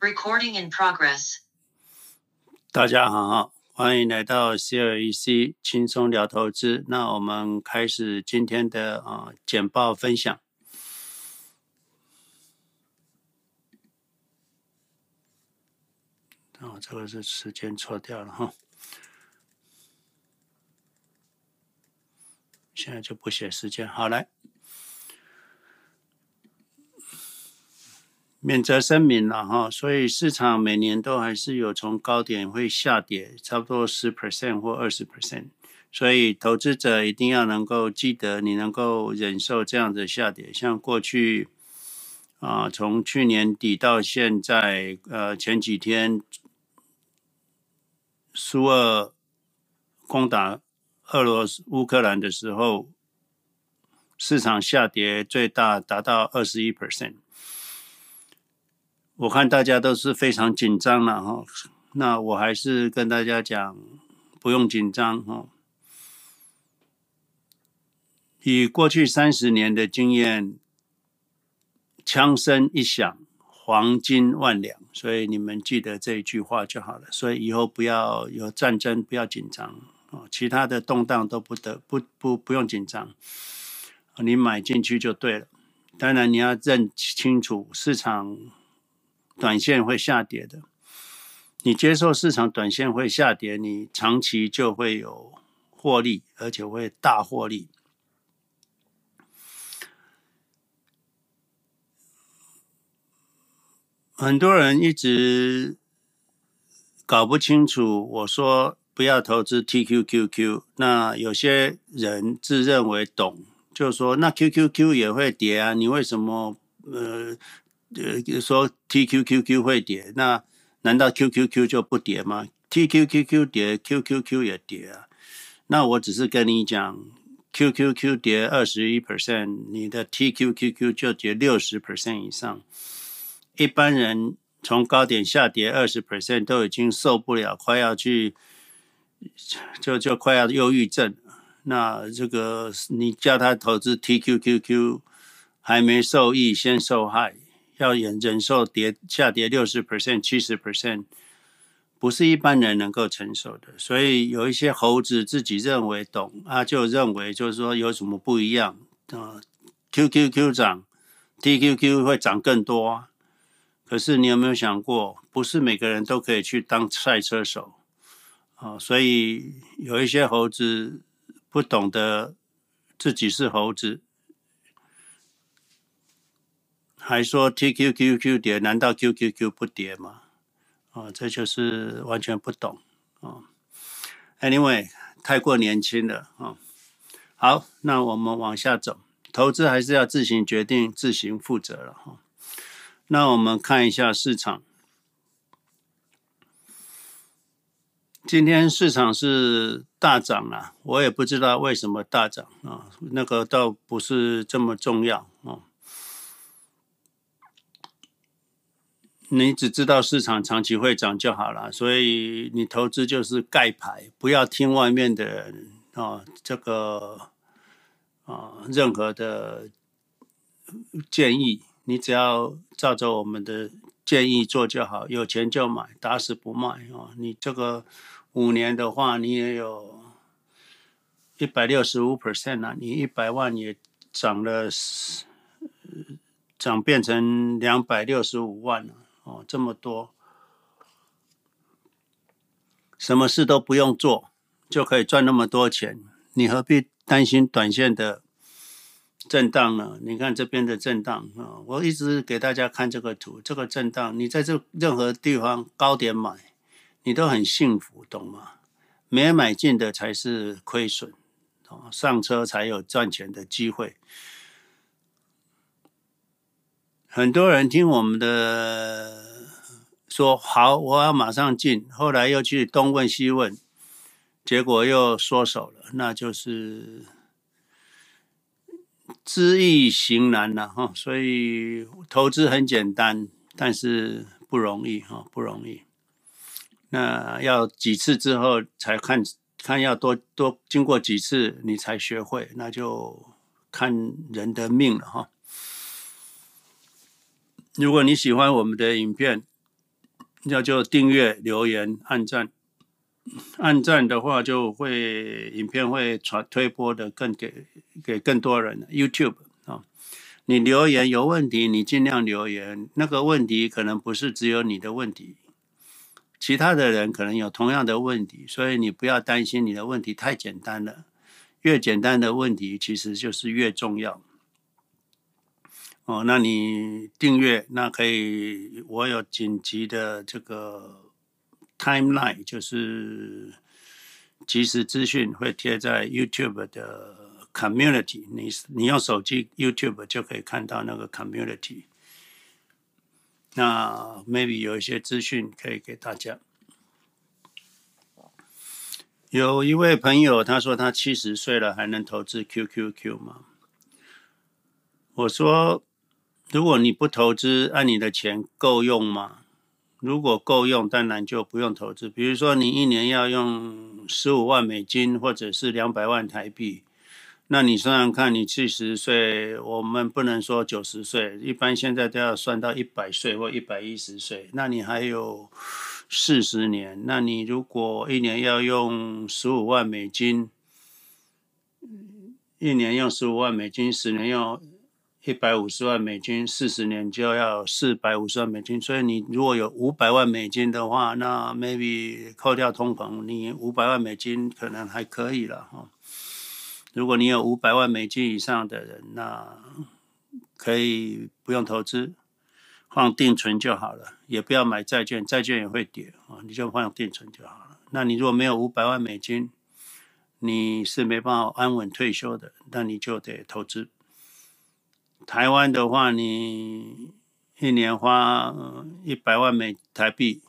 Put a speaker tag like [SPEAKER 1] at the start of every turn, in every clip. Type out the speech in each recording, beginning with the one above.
[SPEAKER 1] Recording in progress。
[SPEAKER 2] 大家好，欢迎来到 CLEC 轻松聊投资。那我们开始今天的啊简报分享。哦，这个是时间错掉了哈。现在就不写时间，好来。免责声明了哈，所以市场每年都还是有从高点会下跌，差不多十 percent 或二十 percent，所以投资者一定要能够记得，你能够忍受这样的下跌。像过去啊，从去年底到现在，呃，前几天苏俄攻打俄罗斯乌克兰的时候，市场下跌最大达到二十一 percent。我看大家都是非常紧张了哈，那我还是跟大家讲，不用紧张哈。以过去三十年的经验，枪声一响，黄金万两，所以你们记得这一句话就好了。所以以后不要有战争，不要紧张哦，其他的动荡都不得不不不用紧张，你买进去就对了。当然你要认清楚市场。短线会下跌的，你接受市场短线会下跌，你长期就会有获利，而且会大获利。很多人一直搞不清楚，我说不要投资 TQQQ，那有些人自认为懂，就说那 QQQ 也会跌啊，你为什么呃？呃，说 TQQQ 会跌，那难道 QQQ 就不跌吗？TQQQ 跌，QQQ 也跌啊。那我只是跟你讲，QQQ 跌二十一 percent，你的 TQQQ 就跌六十 percent 以上。一般人从高点下跌二十 percent 都已经受不了，快要去，就就快要忧郁症。那这个你叫他投资 TQQQ，还没受益先受害。要忍忍受跌下跌六十 percent、七十 percent，不是一般人能够承受的。所以有一些猴子自己认为懂啊，就认为就是说有什么不一样啊？QQQ 涨，TQQ 会涨更多啊。可是你有没有想过，不是每个人都可以去当赛车手啊？所以有一些猴子不懂得自己是猴子。还说 TQQQ 跌，难道 QQQ 不跌吗？哦，这就是完全不懂哦。Anyway，太过年轻了啊、好，那我们往下走，投资还是要自行决定、自行负责了哈、那我们看一下市场，今天市场是大涨了，我也不知道为什么大涨啊、那个倒不是这么重要啊。哦你只知道市场长期会涨就好了，所以你投资就是盖牌，不要听外面的人啊，这个啊任何的建议，你只要照着我们的建议做就好，有钱就买，打死不卖啊！你这个五年的话，你也有一百六十五 percent 啊，你一百万也涨了，涨变成两百六十五万了。哦，这么多，什么事都不用做就可以赚那么多钱，你何必担心短线的震荡呢？你看这边的震荡啊，我一直给大家看这个图，这个震荡，你在这任何地方高点买，你都很幸福，懂吗？没买进的才是亏损，上车才有赚钱的机会。很多人听我们的说好，我要马上进，后来又去东问西问，结果又缩手了，那就是知易行难了哈。所以投资很简单，但是不容易哈，不容易。那要几次之后才看看，要多多经过几次你才学会，那就看人的命了哈。如果你喜欢我们的影片，要就订阅、留言、按赞。按赞的话，就会影片会传推播的更给给更多人。YouTube 啊，你留言有问题，你尽量留言。那个问题可能不是只有你的问题，其他的人可能有同样的问题，所以你不要担心你的问题太简单了。越简单的问题，其实就是越重要。哦，那你订阅，那可以，我有紧急的这个。Timeline 就是即时资讯会贴在 YouTube 的 Community，你你用手机 YouTube 就可以看到那个 Community。那 maybe 有一些资讯可以给大家。有一位朋友他说他七十岁了还能投资 QQQ 吗？我说如果你不投资，按你的钱够用吗？如果够用，当然就不用投资。比如说，你一年要用十五万美金，或者是两百万台币，那你算算看，你七十岁，我们不能说九十岁，一般现在都要算到一百岁或一百一十岁，那你还有四十年。那你如果一年要用十五万美金，一年用十五万美金，十年用。一百五十万美金，四十年就要四百五十万美金。所以你如果有五百万美金的话，那 maybe 扣掉通膨，你五百万美金可能还可以了哈。如果你有五百万美金以上的人，那可以不用投资，放定存就好了，也不要买债券，债券也会跌啊，你就放定存就好了。那你如果没有五百万美金，你是没办法安稳退休的，那你就得投资。台湾的话，你一年花一百万美台币，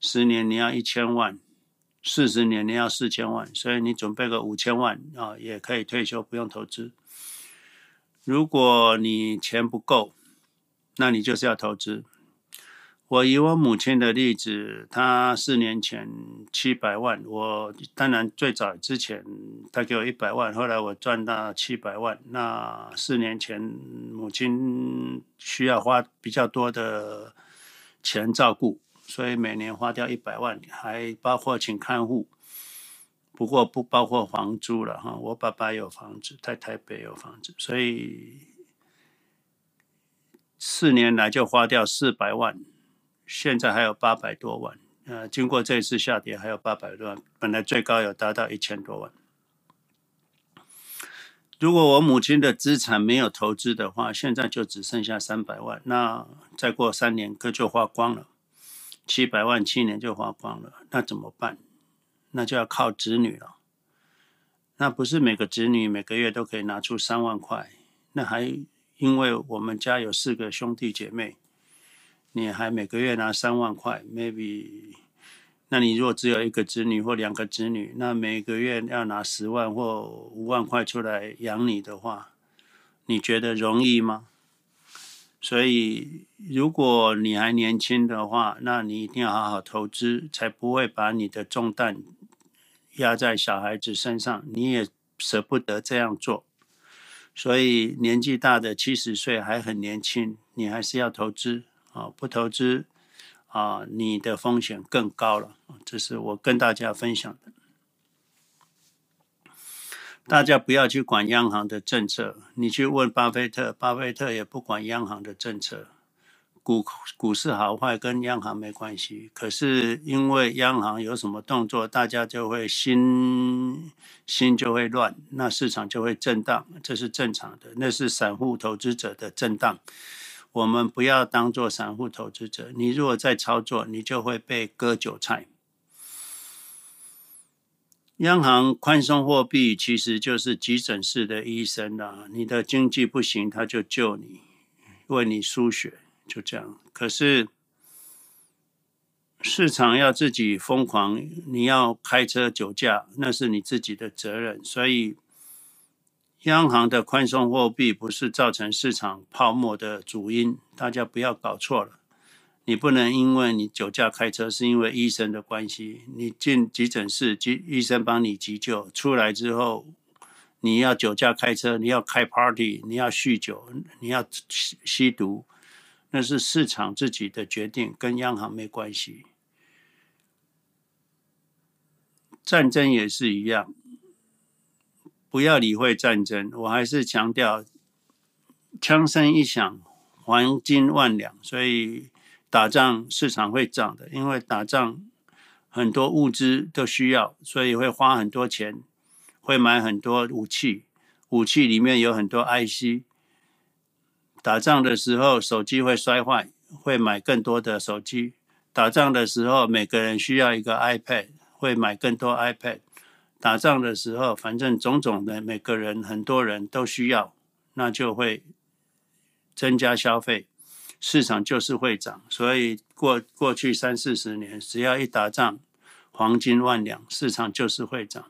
[SPEAKER 2] 十年你要一千万，四十年你要四千万，所以你准备个五千万啊，也可以退休，不用投资。如果你钱不够，那你就是要投资。我以我母亲的例子，她四年前七百万，我当然最早之前她给我一百万，后来我赚到七百万。那四年前母亲需要花比较多的钱照顾，所以每年花掉一百万，还包括请看护，不过不包括房租了哈。我爸爸有房子，在台北有房子，所以四年来就花掉四百万。现在还有八百多万，呃，经过这次下跌，还有八百多万，本来最高有达到一千多万。如果我母亲的资产没有投资的话，现在就只剩下三百万，那再过三年可就花光了，七百万七年就花光了，那怎么办？那就要靠子女了。那不是每个子女每个月都可以拿出三万块，那还因为我们家有四个兄弟姐妹。你还每个月拿三万块，maybe，那你如果只有一个子女或两个子女，那每个月要拿十万或五万块出来养你的话，你觉得容易吗？所以，如果你还年轻的话，那你一定要好好投资，才不会把你的重担压在小孩子身上。你也舍不得这样做，所以年纪大的七十岁还很年轻，你还是要投资。啊，不投资啊，你的风险更高了。这是我跟大家分享的。大家不要去管央行的政策，你去问巴菲特，巴菲特也不管央行的政策。股股市好坏跟央行没关系，可是因为央行有什么动作，大家就会心心就会乱，那市场就会震荡，这是正常的，那是散户投资者的震荡。我们不要当做散户投资者，你如果再操作，你就会被割韭菜。央行宽松货币其实就是急诊室的医生啦，你的经济不行，他就救你，为你输血，就这样。可是市场要自己疯狂，你要开车酒驾，那是你自己的责任，所以。央行的宽松货币不是造成市场泡沫的主因，大家不要搞错了。你不能因为你酒驾开车是因为医生的关系，你进急诊室，急医生帮你急救，出来之后你要酒驾开车，你要开 party，你要酗酒，你要吸吸毒，那是市场自己的决定，跟央行没关系。战争也是一样，不要理会战争。我还是强调，枪声一响，黄金万两。所以打仗市场会涨的，因为打仗很多物资都需要，所以会花很多钱，会买很多武器。武器里面有很多 IC。打仗的时候，手机会摔坏，会买更多的手机。打仗的时候，每个人需要一个 iPad，会买更多 iPad。打仗的时候，反正种种的，每个人很多人都需要，那就会增加消费，市场就是会涨。所以过过去三四十年，只要一打仗，黄金万两，市场就是会涨。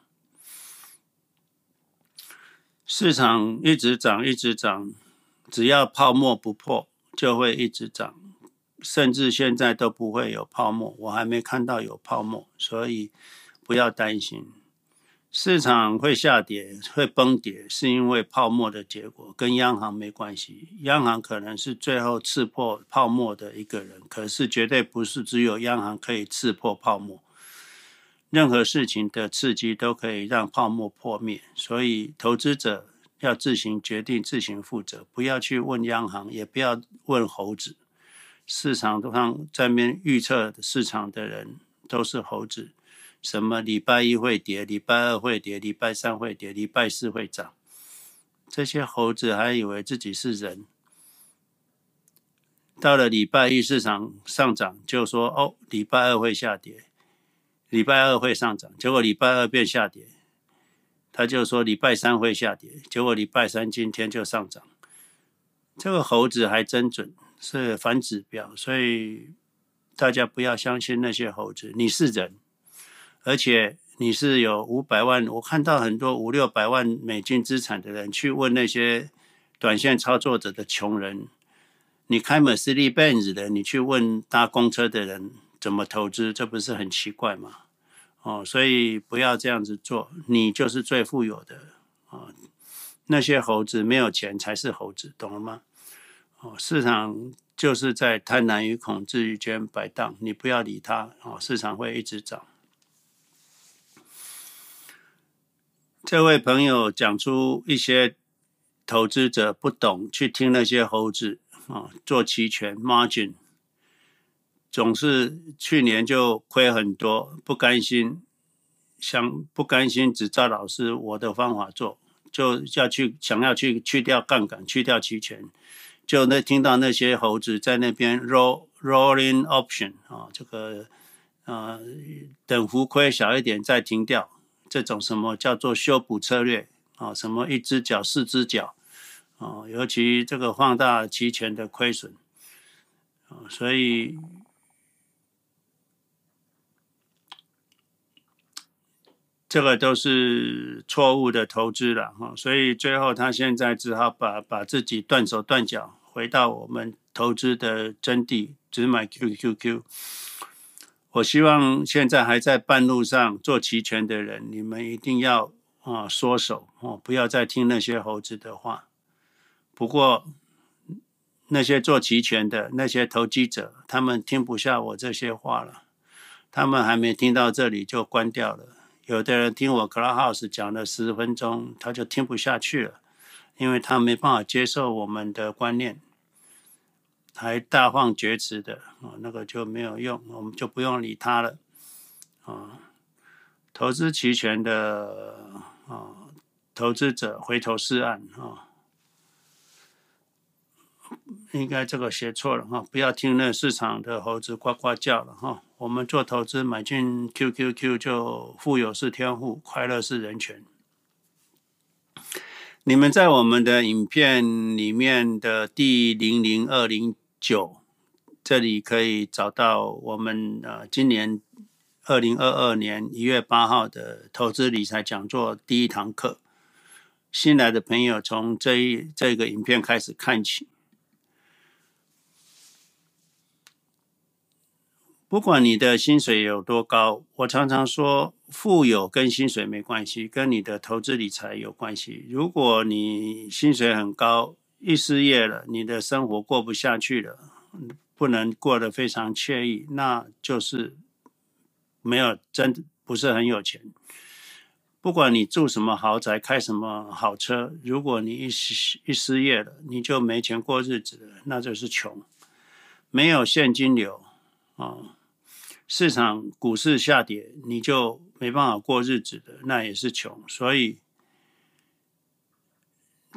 [SPEAKER 2] 市场一直涨，一直涨。只要泡沫不破，就会一直涨，甚至现在都不会有泡沫。我还没看到有泡沫，所以不要担心。市场会下跌、会崩跌，是因为泡沫的结果，跟央行没关系。央行可能是最后刺破泡沫的一个人，可是绝对不是只有央行可以刺破泡沫。任何事情的刺激都可以让泡沫破灭，所以投资者。要自行决定，自行负责，不要去问央行，也不要问猴子。市场上在面预测市场的人都是猴子，什么礼拜一会跌，礼拜二会跌，礼拜三会跌，礼拜四会涨。这些猴子还以为自己是人，到了礼拜一市场上涨，就说哦，礼拜二会下跌，礼拜二会上涨，结果礼拜二变下跌。他就说礼拜三会下跌，结果礼拜三今天就上涨。这个猴子还真准，是反指标，所以大家不要相信那些猴子。你是人，而且你是有五百万，我看到很多五六百万美金资产的人去问那些短线操作者的穷人，你开 Mercedes-Benz 的，你去问搭公车的人怎么投资，这不是很奇怪吗？哦，所以不要这样子做，你就是最富有的啊！那些猴子没有钱才是猴子，懂了吗？哦，市场就是在贪婪与恐惧之间摆荡，你不要理它哦，市场会一直涨。这位朋友讲出一些投资者不懂，去听那些猴子啊，做期权 margin。总是去年就亏很多，不甘心，想不甘心只照老师我的方法做，就要去想要去去掉杠杆，去掉期权，就那听到那些猴子在那边 roll rolling option 啊，这个呃等幅亏小一点再停掉，这种什么叫做修补策略啊？什么一只脚四只脚啊？尤其这个放大期权的亏损啊，所以。这个都是错误的投资了哈，所以最后他现在只好把把自己断手断脚，回到我们投资的真谛，只买 QQQ。我希望现在还在半路上做期权的人，你们一定要啊缩手哦，不要再听那些猴子的话。不过那些做期权的那些投机者，他们听不下我这些话了，他们还没听到这里就关掉了。有的人听我 Clubhouse 讲了十分钟，他就听不下去了，因为他没办法接受我们的观念，还大放厥词的啊，那个就没有用，我们就不用理他了啊。投资期权的啊，投资者回头是岸啊。应该这个写错了哈，不要听那市场的猴子呱呱叫了哈。我们做投资买进 QQQ 就富有是天赋，快乐是人权。你们在我们的影片里面的第零零二零九这里可以找到我们呃今年二零二二年一月八号的投资理财讲座第一堂课。新来的朋友从这一这个影片开始看起。不管你的薪水有多高，我常常说，富有跟薪水没关系，跟你的投资理财有关系。如果你薪水很高，一失业了，你的生活过不下去了，不能过得非常惬意，那就是没有真不是很有钱。不管你住什么豪宅，开什么好车，如果你一失一失业了，你就没钱过日子了，那就是穷。没有现金流啊，市场股市下跌，你就没办法过日子的，那也是穷。所以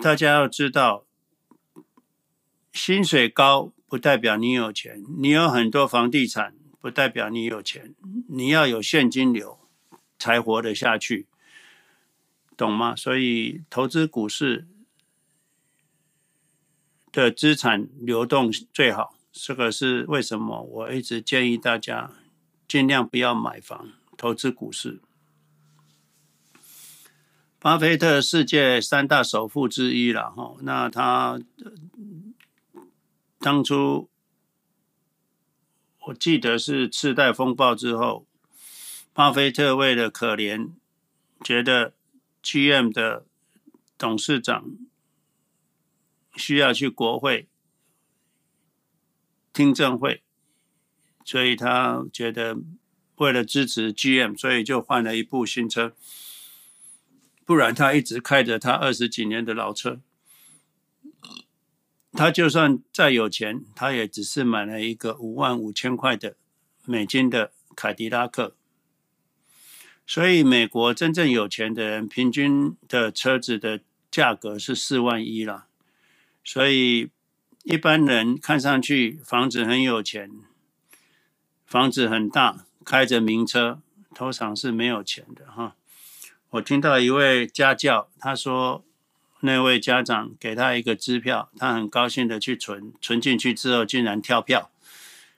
[SPEAKER 2] 大家要知道，薪水高不代表你有钱，你有很多房地产不代表你有钱，你要有现金流才活得下去。懂吗？所以投资股市的资产流动最好，这个是为什么我一直建议大家尽量不要买房，投资股市。巴菲特世界三大首富之一了哈，那他当初我记得是次贷风暴之后，巴菲特为了可怜，觉得。GM 的董事长需要去国会听证会，所以他觉得为了支持 GM，所以就换了一部新车，不然他一直开着他二十几年的老车。他就算再有钱，他也只是买了一个五万五千块的美金的凯迪拉克。所以，美国真正有钱的人，平均的车子的价格是四万一了。所以，一般人看上去房子很有钱，房子很大，开着名车，通常是没有钱的哈。我听到一位家教，他说，那位家长给他一个支票，他很高兴的去存，存进去之后竟然跳票，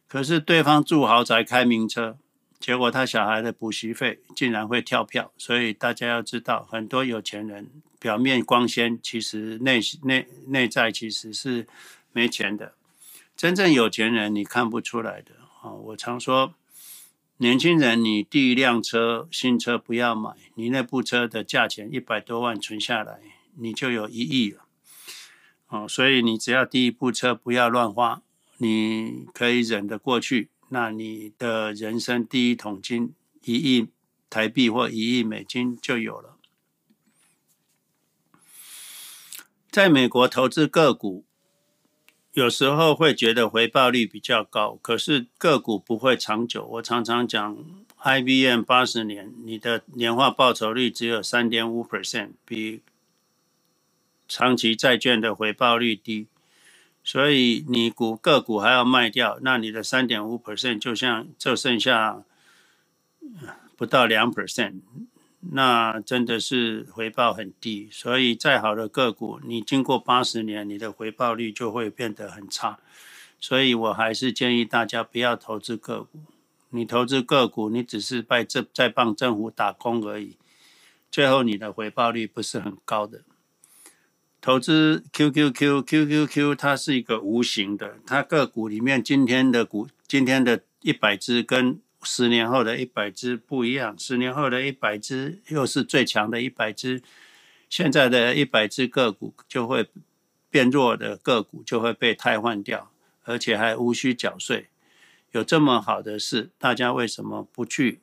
[SPEAKER 2] 可是对方住豪宅，开名车。结果他小孩的补习费竟然会跳票，所以大家要知道，很多有钱人表面光鲜，其实内内内在其实是没钱的。真正有钱人你看不出来的啊！我常说，年轻人，你第一辆车新车不要买，你那部车的价钱一百多万存下来，你就有一亿了。哦，所以你只要第一部车不要乱花，你可以忍得过去。那你的人生第一桶金一亿台币或一亿美金就有了。在美国投资个股，有时候会觉得回报率比较高，可是个股不会长久。我常常讲，IBM 八十年，你的年化报酬率只有三点五 percent，比长期债券的回报率低。所以你股个股还要卖掉，那你的三点五 percent 就像就剩下不到两 percent，那真的是回报很低。所以再好的个股，你经过八十年，你的回报率就会变得很差。所以我还是建议大家不要投资个股。你投资个股，你只是在这在帮政府打工而已，最后你的回报率不是很高的。投资 QQQ，QQQ 它是一个无形的，它个股里面今天的股，今天的一百只跟十年后的一百只不一样，十年后的一百只又是最强的一百只，现在的一百只个股就会变弱的个股就会被汰换掉，而且还无需缴税，有这么好的事，大家为什么不去？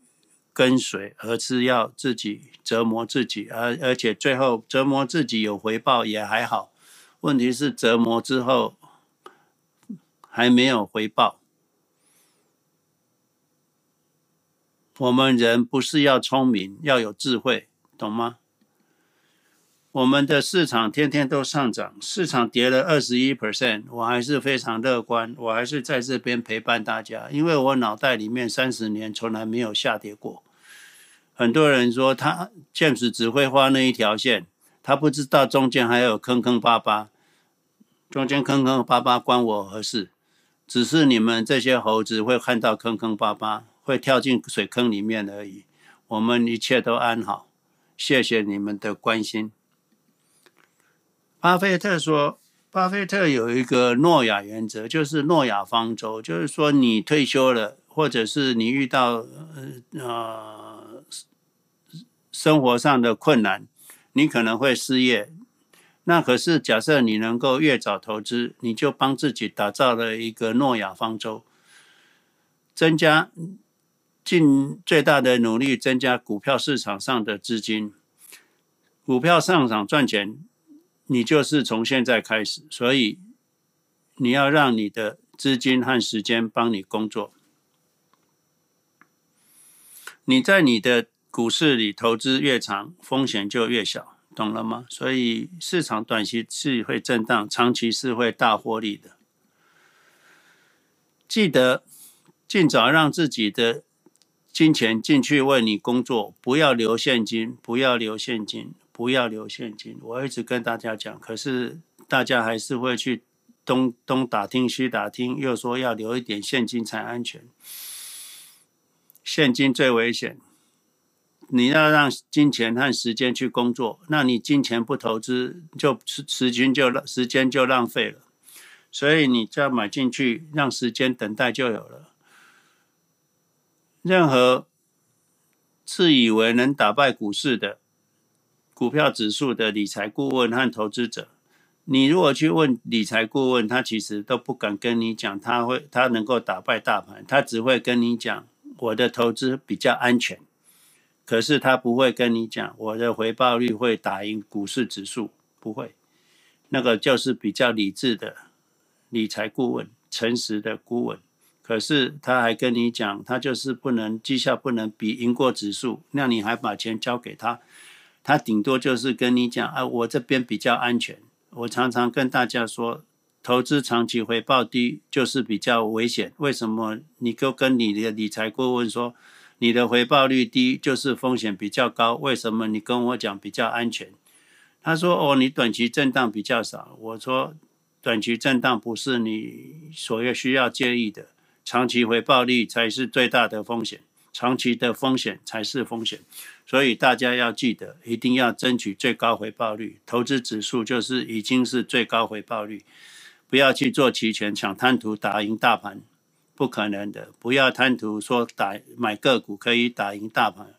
[SPEAKER 2] 跟随，而是要自己折磨自己，而而且最后折磨自己有回报也还好。问题是折磨之后还没有回报。我们人不是要聪明，要有智慧，懂吗？我们的市场天天都上涨，市场跌了二十一 percent，我还是非常乐观，我还是在这边陪伴大家，因为我脑袋里面三十年从来没有下跌过。很多人说他 James 只会画那一条线，他不知道中间还有坑坑巴巴，中间坑坑巴巴关我何事？只是你们这些猴子会看到坑坑巴巴，会跳进水坑里面而已。我们一切都安好，谢谢你们的关心。巴菲特说，巴菲特有一个诺亚原则，就是诺亚方舟，就是说你退休了，或者是你遇到呃。呃生活上的困难，你可能会失业，那可是假设你能够越早投资，你就帮自己打造了一个诺亚方舟，增加尽最大的努力增加股票市场上的资金，股票上涨赚钱，你就是从现在开始，所以你要让你的资金和时间帮你工作。你在你的股市里投资越长，风险就越小。懂了吗？所以市场短期是会震荡，长期是会大获利的。记得尽早让自己的金钱进去为你工作，不要留现金，不要留现金，不要留现金。我一直跟大家讲，可是大家还是会去东东打听西打听，又说要留一点现金才安全。现金最危险。你要让金钱和时间去工作，那你金钱不投资，就时时间就时间就浪费了。所以你只要买进去，让时间等待就有了。任何自以为能打败股市的股票指数的理财顾问和投资者，你如果去问理财顾问，他其实都不敢跟你讲他会他能够打败大盘，他只会跟你讲我的投资比较安全。可是他不会跟你讲我的回报率会打赢股市指数，不会，那个就是比较理智的理财顾问，诚实的顾问。可是他还跟你讲，他就是不能绩效不能比赢过指数，那你还把钱交给他，他顶多就是跟你讲啊，我这边比较安全。我常常跟大家说，投资长期回报低就是比较危险。为什么？你就跟你的理财顾问说。你的回报率低，就是风险比较高。为什么你跟我讲比较安全？他说：“哦，你短期震荡比较少。”我说：“短期震荡不是你所要需要介意的，长期回报率才是最大的风险，长期的风险才是风险。所以大家要记得，一定要争取最高回报率。投资指数就是已经是最高回报率，不要去做期权，想贪图打赢大盘。”不可能的，不要贪图说打买个股可以打赢大盘，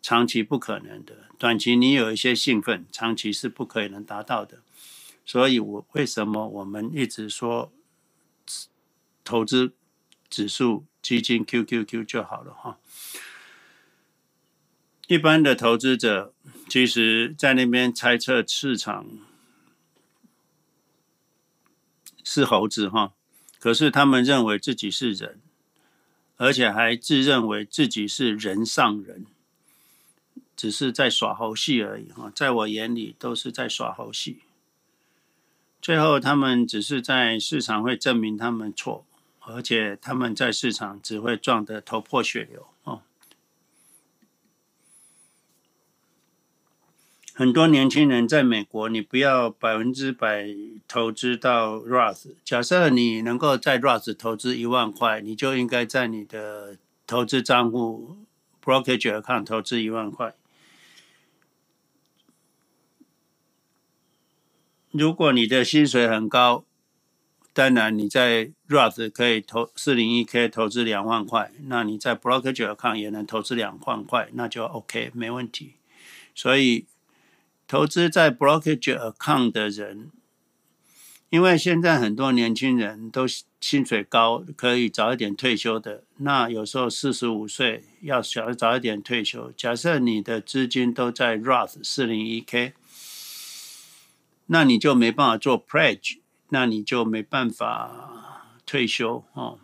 [SPEAKER 2] 长期不可能的。短期你有一些兴奋，长期是不可能达到的。所以我为什么我们一直说投资指数基金 QQQ 就好了哈。一般的投资者其实在那边猜测市场是猴子哈。可是他们认为自己是人，而且还自认为自己是人上人，只是在耍猴戏而已哈。在我眼里都是在耍猴戏。最后他们只是在市场会证明他们错，而且他们在市场只会撞得头破血流。很多年轻人在美国，你不要百分之百投资到 Roth。假设你能够在 Roth 投资一万块，你就应该在你的投资账户 Brokerage Account 投资一万块。如果你的薪水很高，当然你在 Roth 可以投四零一 K 投资两万块，那你在 Brokerage Account 也能投资两万块，那就 OK 没问题。所以。投资在 brokerage account 的人，因为现在很多年轻人都薪水高，可以早一点退休的。那有时候四十五岁要想早一点退休，假设你的资金都在 Roth 四零一 K，那你就没办法做 pledge，那你就没办法退休哦。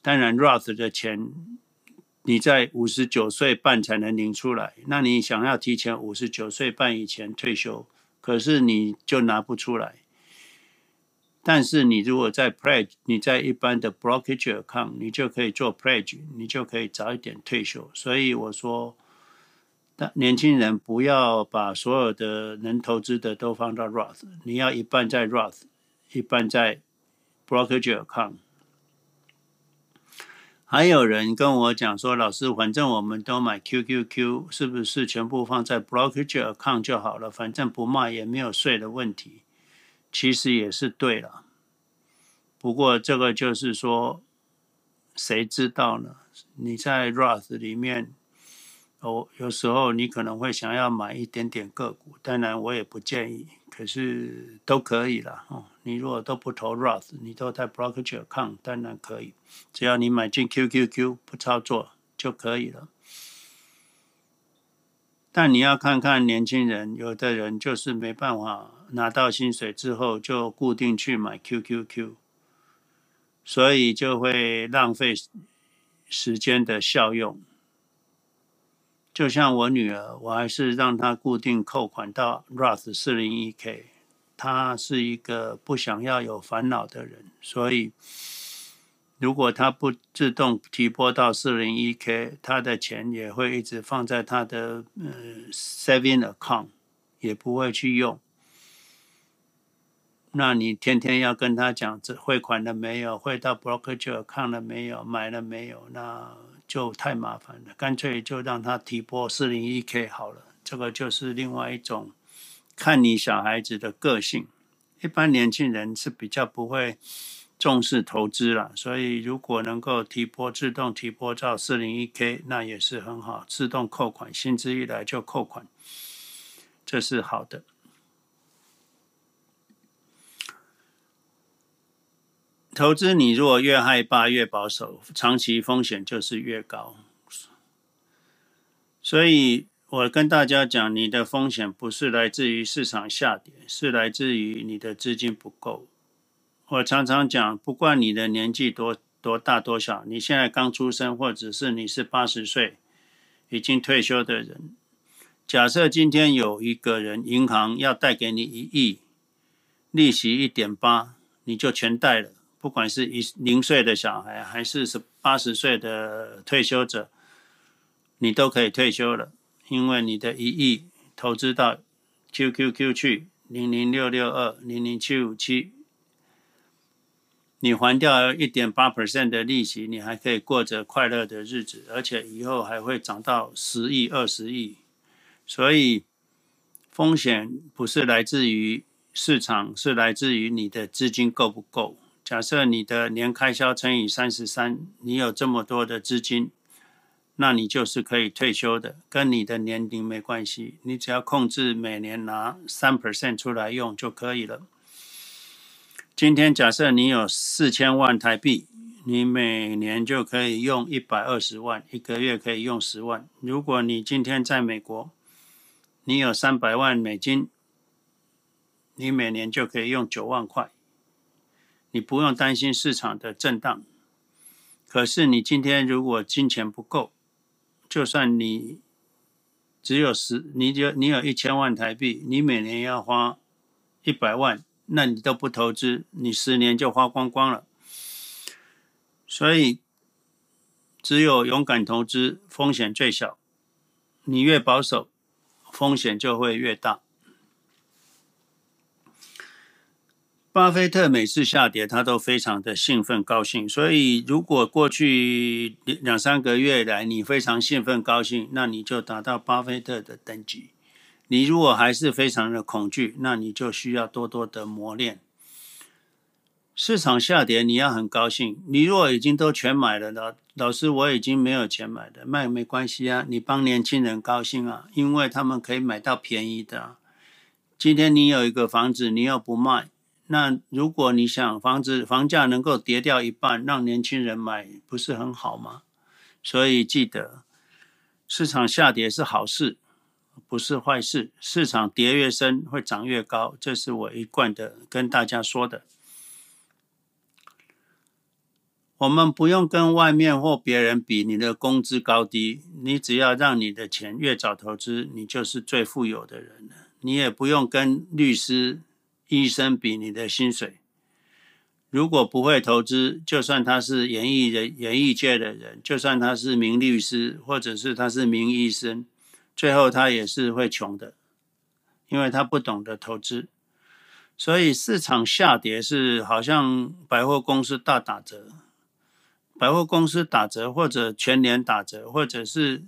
[SPEAKER 2] 当然 Roth 的钱。你在五十九岁半才能领出来，那你想要提前五十九岁半以前退休，可是你就拿不出来。但是你如果在 pledge，你在一般的 brokerage account，你就可以做 pledge，你就可以早一点退休。所以我说，年轻人不要把所有的能投资的都放到 Roth，你要一半在 Roth，一半在 brokerage account。还有人跟我讲说，老师，反正我们都买 QQQ，是不是全部放在 brokerage account 就好了？反正不卖也没有税的问题。其实也是对了，不过这个就是说，谁知道呢？你在 Roth 里面，哦，有时候你可能会想要买一点点个股，当然我也不建议，可是都可以了哦。你如果都不投 Roth，你都在 Brokerage Account，当然可以，只要你买进 QQQ 不操作就可以了。但你要看看年轻人，有的人就是没办法拿到薪水之后就固定去买 QQQ，所以就会浪费时间的效用。就像我女儿，我还是让她固定扣款到 Roth 四零一 K。他是一个不想要有烦恼的人，所以如果他不自动提拨到四零一 K，他的钱也会一直放在他的呃 Saving Account，也不会去用。那你天天要跟他讲这汇款了没有，汇到 brokerc 看了没有，买了没有？那就太麻烦了，干脆就让他提拨四零一 K 好了。这个就是另外一种看你小孩子的个性。一般年轻人是比较不会重视投资了，所以如果能够提拨自动提拨到四零一 K，那也是很好，自动扣款，薪资一来就扣款，这是好的。投资你如果越害怕越保守，长期风险就是越高。所以我跟大家讲，你的风险不是来自于市场下跌，是来自于你的资金不够。我常常讲，不管你的年纪多多大多小，你现在刚出生，或者是你是八十岁已经退休的人，假设今天有一个人银行要贷给你一亿，利息一点八，你就全贷了。不管是一零岁的小孩，还是是八十岁的退休者，你都可以退休了，因为你的一亿投资到 QQQ 去零零六六二零零七五七，你还掉一点八 percent 的利息，你还可以过着快乐的日子，而且以后还会涨到十亿、二十亿，所以风险不是来自于市场，是来自于你的资金够不够。假设你的年开销乘以三十三，你有这么多的资金，那你就是可以退休的，跟你的年龄没关系。你只要控制每年拿三 percent 出来用就可以了。今天假设你有四千万台币，你每年就可以用一百二十万，一个月可以用十万。如果你今天在美国，你有三百万美金，你每年就可以用九万块。你不用担心市场的震荡，可是你今天如果金钱不够，就算你只有十，你就你有一千万台币，你每年要花一百万，那你都不投资，你十年就花光光了。所以，只有勇敢投资，风险最小。你越保守，风险就会越大。巴菲特每次下跌，他都非常的兴奋高兴。所以，如果过去两三个月来你非常兴奋高兴，那你就达到巴菲特的等级。你如果还是非常的恐惧，那你就需要多多的磨练。市场下跌，你要很高兴。你如果已经都全买了，老老师我已经没有钱买的，卖没关系啊，你帮年轻人高兴啊，因为他们可以买到便宜的。今天你有一个房子，你又不卖。那如果你想房子房价能够跌掉一半，让年轻人买，不是很好吗？所以记得，市场下跌是好事，不是坏事。市场跌越深，会涨越高，这是我一贯的跟大家说的。我们不用跟外面或别人比你的工资高低，你只要让你的钱越早投资，你就是最富有的人了。你也不用跟律师。医生比你的薪水，如果不会投资，就算他是演艺人、演艺界的人，就算他是名律师，或者是他是名医生，最后他也是会穷的，因为他不懂得投资。所以市场下跌是好像百货公司大打折，百货公司打折，或者全年打折，或者是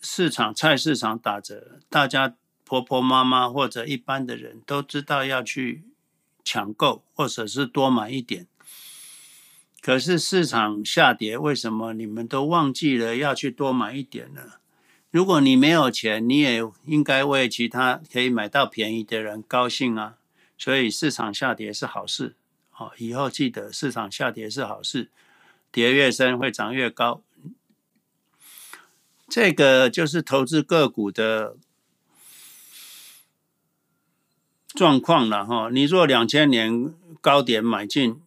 [SPEAKER 2] 市场菜市场打折，大家。婆婆妈妈或者一般的人都知道要去抢购，或者是多买一点。可是市场下跌，为什么你们都忘记了要去多买一点呢？如果你没有钱，你也应该为其他可以买到便宜的人高兴啊。所以市场下跌是好事，哦，以后记得市场下跌是好事，跌越深会涨越高。这个就是投资个股的状况了哈。你若两千年高点买进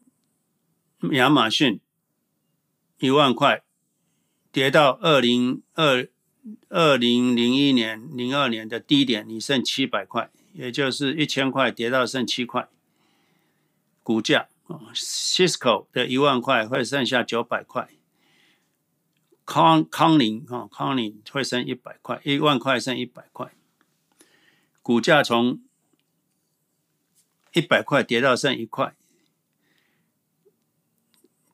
[SPEAKER 2] 亚马逊一万块，跌到二零二二零零一年零二年的低点，你剩七百块，也就是一千块跌到剩七块，股价啊，Cisco 的一万块会剩下九百块。康康宁哈，康宁会剩一百块，一万块剩一百块，股价从一百块跌到剩一块。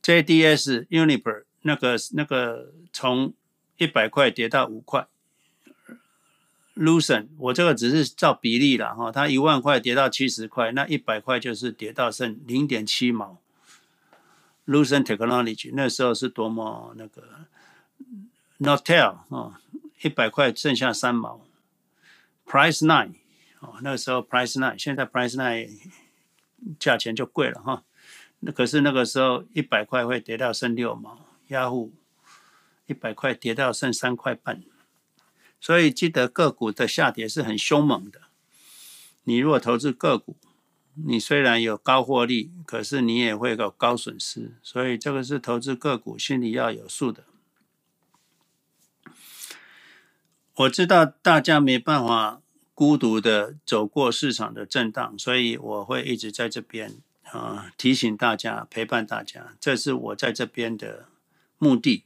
[SPEAKER 2] JDS Uniper 那个那个从一百块跌到五块。lucen 我这个只是照比例了哈，它一万块跌到七十块，那一百块就是跌到剩零点七毛。Lucent Technology 那时候是多么那个。Nortel 哦，一百块剩下三毛，Price Nine 哦，那个时候 Price Nine，现在 Price Nine 价钱就贵了哈。那可是那个时候一百块会跌到剩六毛压户一百块跌到剩三块半，所以记得个股的下跌是很凶猛的。你如果投资个股，你虽然有高获利，可是你也会有高损失，所以这个是投资个股心里要有数的。我知道大家没办法孤独的走过市场的震荡，所以我会一直在这边啊、提醒大家，陪伴大家，这是我在这边的目的。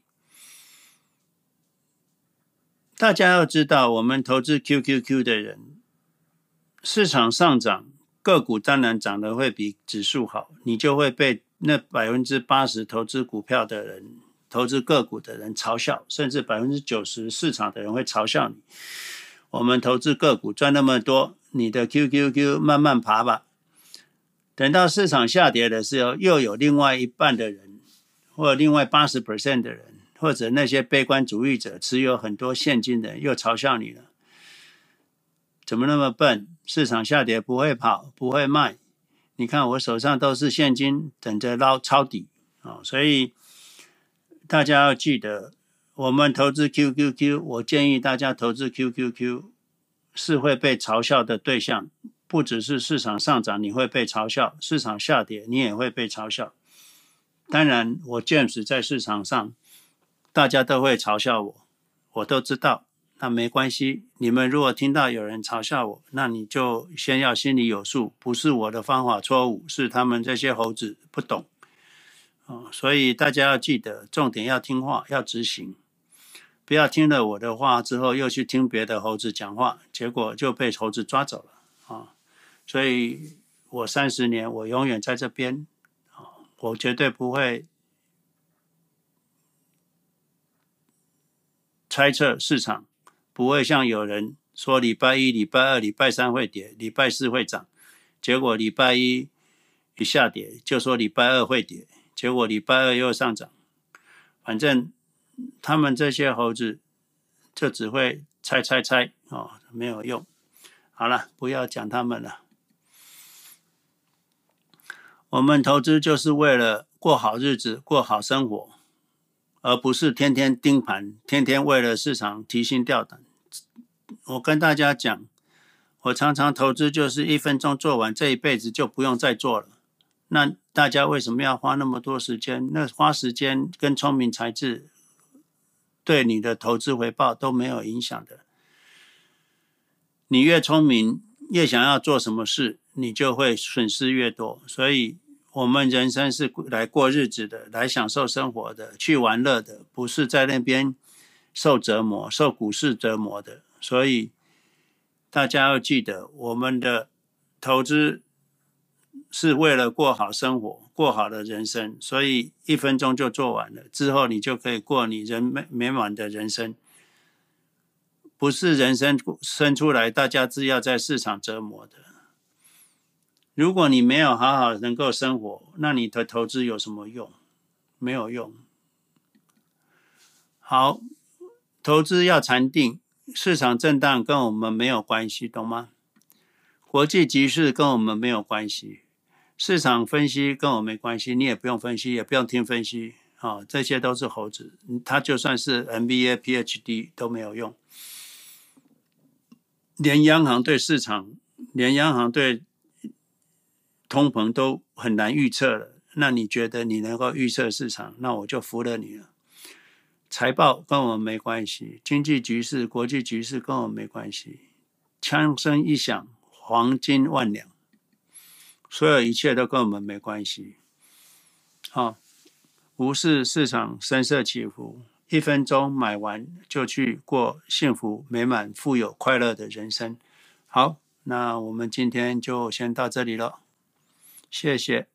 [SPEAKER 2] 大家要知道，我们投资 QQQ 的人，市场上涨，个股当然涨得会比指数好，你就会被那百分之八十投资股票的人。投资个股的人嘲笑，甚至百分之九十市场的人会嘲笑你。我们投资个股赚那么多，你的 QQQ 慢慢爬吧。等到市场下跌的时候，又有另外一半的人，或另外八十 percent 的人，或者那些悲观主义者持有很多现金的人又嘲笑你了。怎么那么笨？市场下跌不会跑，不会卖。你看我手上都是现金，等着捞抄底啊！所以。大家要记得，我们投资 QQQ，我建议大家投资 QQQ 是会被嘲笑的对象，不只是市场上涨你会被嘲笑，市场下跌你也会被嘲笑。当然，我 James 在市场上，大家都会嘲笑我，我都知道，那没关系。你们如果听到有人嘲笑我，那你就先要心里有数，不是我的方法错误，是他们这些猴子不懂。哦，所以大家要记得，重点要听话，要执行，不要听了我的话之后又去听别的猴子讲话，结果就被猴子抓走了啊！所以我三十年，我永远在这边啊，我绝对不会猜测市场，不会像有人说礼拜一、礼拜二、礼拜三会跌，礼拜四会涨，结果礼拜一一下跌，就说礼拜二会跌。结果礼拜二又上涨，反正他们这些猴子就只会猜猜猜哦，没有用。好了，不要讲他们了。我们投资就是为了过好日子、过好生活，而不是天天盯盘，天天为了市场提心吊胆。我跟大家讲，我常常投资就是一分钟做完，这一辈子就不用再做了。那大家为什么要花那么多时间？那花时间跟聪明才智对你的投资回报都没有影响的。你越聪明，越想要做什么事，你就会损失越多。所以，我们人生是来过日子的，来享受生活的，去玩乐的，不是在那边受折磨、受股市折磨的。所以，大家要记得，我们的投资。是为了过好生活，过好的人生，所以一分钟就做完了。之后你就可以过你人美美满的人生。不是人生生出来，大家只要在市场折磨的。如果你没有好好能够生活，那你的投资有什么用？没有用。好，投资要禅定，市场震荡跟我们没有关系，懂吗？国际局势跟我们没有关系，市场分析跟我没关系，你也不用分析，也不用听分析，啊、这些都是猴子，他就算是 MBA、PhD 都没有用。连央行对市场，连央行对通膨都很难预测了，那你觉得你能够预测市场？那我就服了你了。财报跟我们没关系，经济局势、国际局势跟我没关系。枪声一响，黄金万两，所有一切都跟我们没关系。好，无视市场声色起伏，一分钟买完就去过幸福美满、富有快乐的人生。好，那我们今天就先到这里了，谢谢。